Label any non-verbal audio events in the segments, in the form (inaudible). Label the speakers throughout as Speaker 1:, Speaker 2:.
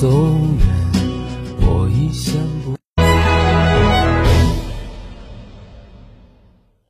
Speaker 1: 走远，我已想。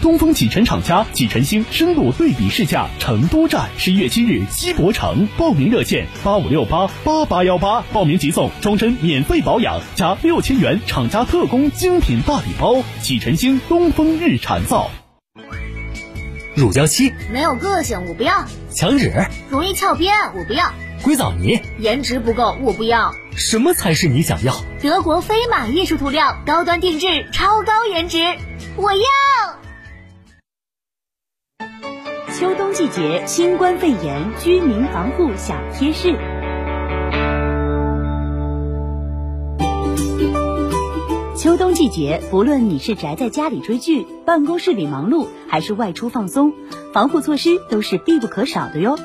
Speaker 2: 东风启辰厂家启辰星深度对比试驾成都站，十一月七日西博城，报名热线八五六八八八幺八，报名即送终身免费保养加六千元厂家特供精品大礼包。启辰星东风日产造。
Speaker 3: 乳胶漆
Speaker 4: 没有个性，我不要。
Speaker 3: 墙纸
Speaker 4: 容易翘边，我不要。
Speaker 3: 硅藻泥
Speaker 4: 颜值不够，我不要。
Speaker 3: 什么才是你想要？
Speaker 4: 德国飞马艺术涂料，高端定制，超高颜值，我要。
Speaker 5: 秋冬季节新冠肺炎居民防护小贴士。秋冬季节，不论你是宅在家里追剧、办公室里忙碌，还是外出放松，防护措施都是必不可少的哟。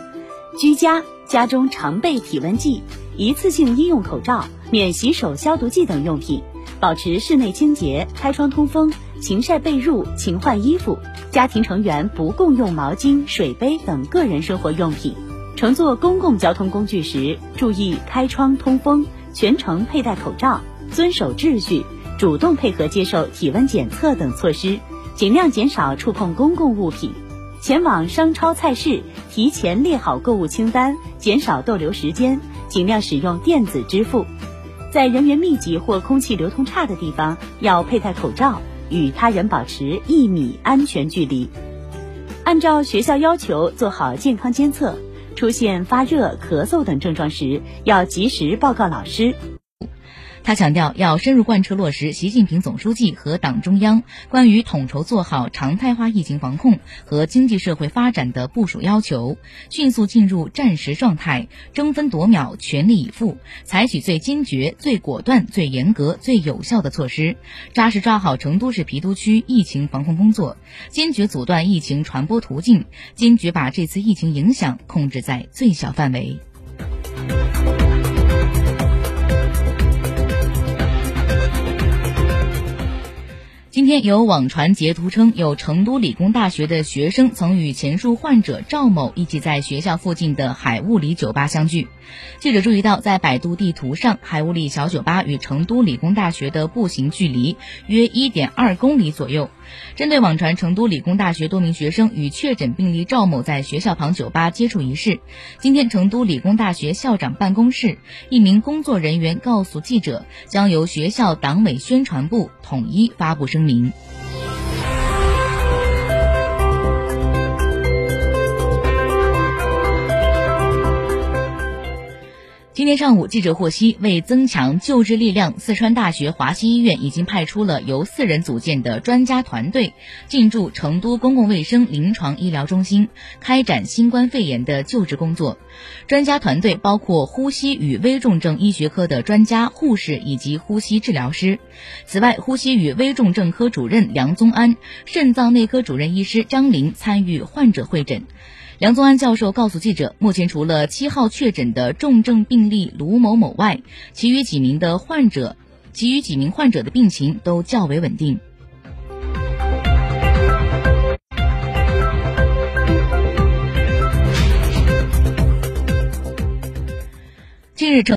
Speaker 5: 居家，家中常备体温计、一次性医用口罩、免洗手消毒剂等用品，保持室内清洁，开窗通风。勤晒被褥，勤换衣服。家庭成员不共用毛巾、水杯等个人生活用品。乘坐公共交通工具时，注意开窗通风，全程佩戴口罩，遵守秩序，主动配合接受体温检测等措施，尽量减少触碰公共物品。前往商超菜市，提前列好购物清单，减少逗留时间，尽量使用电子支付。在人员密集或空气流通差的地方，要佩戴口罩。与他人保持一米安全距离，按照学校要求做好健康监测，出现发热、咳嗽等症状时，要及时报告老师。
Speaker 6: 他强调，要深入贯彻落实习近平总书记和党中央 (laughs) 关于统筹做好常态化疫情防控和经济社会发展的部署要求，迅速进入战时状态，争分夺秒、全力以赴，采取最坚决、最果断、最严格、最有效的措施，扎实抓好成都市郫都区疫情防控工作，坚决阻断疫情传播途径，坚决把这次疫情影响控制在最小范围。今天有网传截图称，有成都理工大学的学生曾与前述患者赵某一起在学校附近的海物里酒吧相聚。记者注意到，在百度地图上，海物里小酒吧与成都理工大学的步行距离约一点二公里左右。针对网传成都理工大学多名学生与确诊病例赵某在学校旁酒吧接触一事，今天成都理工大学校长办公室一名工作人员告诉记者，将由学校党委宣传部统一发布声明。今天上午，记者获悉，为增强救治力量，四川大学华西医院已经派出了由四人组建的专家团队进驻成都公共卫生临床医疗中心，开展新冠肺炎的救治工作。专家团队包括呼吸与危重症医学科的专家、护士以及呼吸治疗师。此外，呼吸与危重症科主任梁宗安、肾脏内科主任医师张林参与患者会诊。梁宗安教授告诉记者，目前除了七号确诊的重症病例卢某某外，其余几名的患者，其余几名患者的病情都较为稳定。近日，成